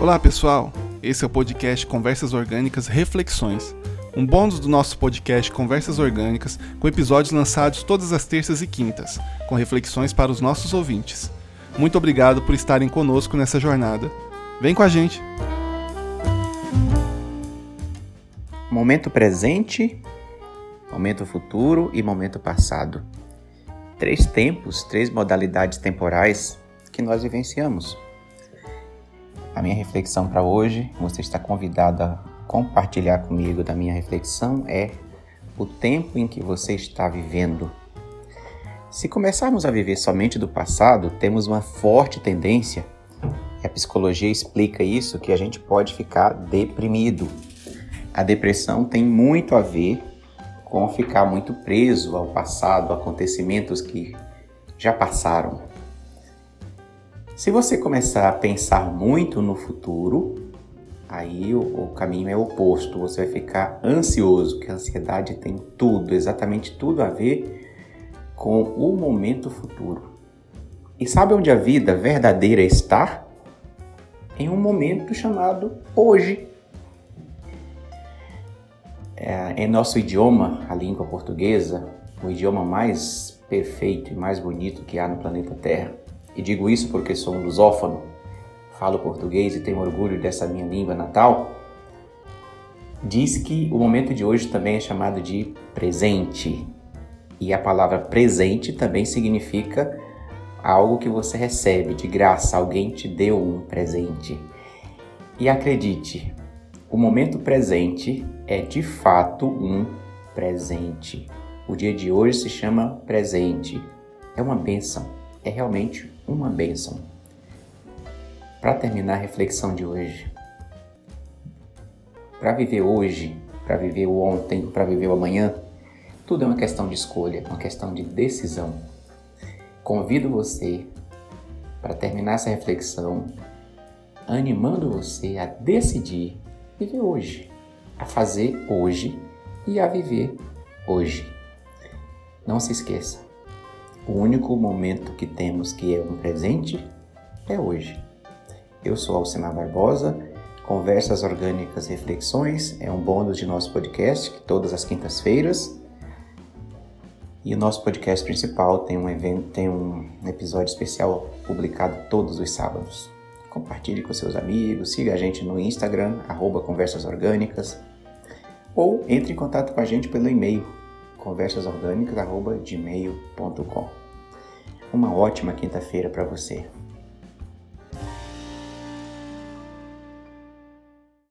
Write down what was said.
Olá pessoal, esse é o podcast Conversas Orgânicas Reflexões, um bônus do nosso podcast Conversas Orgânicas, com episódios lançados todas as terças e quintas, com reflexões para os nossos ouvintes. Muito obrigado por estarem conosco nessa jornada. Vem com a gente! Momento presente, momento futuro e momento passado. Três tempos, três modalidades temporais que nós vivenciamos. A minha reflexão para hoje, você está convidado a compartilhar comigo da minha reflexão é o tempo em que você está vivendo. Se começarmos a viver somente do passado, temos uma forte tendência, e a psicologia explica isso, que a gente pode ficar deprimido. A depressão tem muito a ver com ficar muito preso ao passado, acontecimentos que já passaram. Se você começar a pensar muito no futuro, aí o, o, caminho é oposto. Você vai ficar ansioso, que a ansiedade tem tudo, exatamente tudo a ver com o momento futuro. E sabe onde a vida verdadeira está? Em um momento chamado hoje. É, em nosso idioma, a língua portuguesa, o idioma mais perfeito e mais bonito que há no planeta Terra e digo isso porque sou um lusófono, falo português e tenho orgulho dessa minha língua natal, diz que o momento de hoje também é chamado de presente. E a palavra presente também significa algo que você recebe de graça, alguém te deu um presente. E acredite, o momento presente é de fato um presente. O dia de hoje se chama presente. É uma bênção é realmente uma bênção. Para terminar a reflexão de hoje, para viver hoje, para viver o ontem, para viver o amanhã, tudo é uma questão de escolha, uma questão de decisão. Convido você para terminar essa reflexão animando você a decidir viver hoje, a fazer hoje e a viver hoje. Não se esqueça, o único momento que temos que é um presente é hoje. Eu sou Alcimar Barbosa, Conversas Orgânicas Reflexões é um bônus de nosso podcast, todas as quintas-feiras. E o nosso podcast principal tem um, evento, tem um episódio especial publicado todos os sábados. Compartilhe com seus amigos, siga a gente no Instagram, arroba Conversas Orgânicas, ou entre em contato com a gente pelo e-mail conversasorgânicas.gmail.com. Uma ótima quinta-feira para você.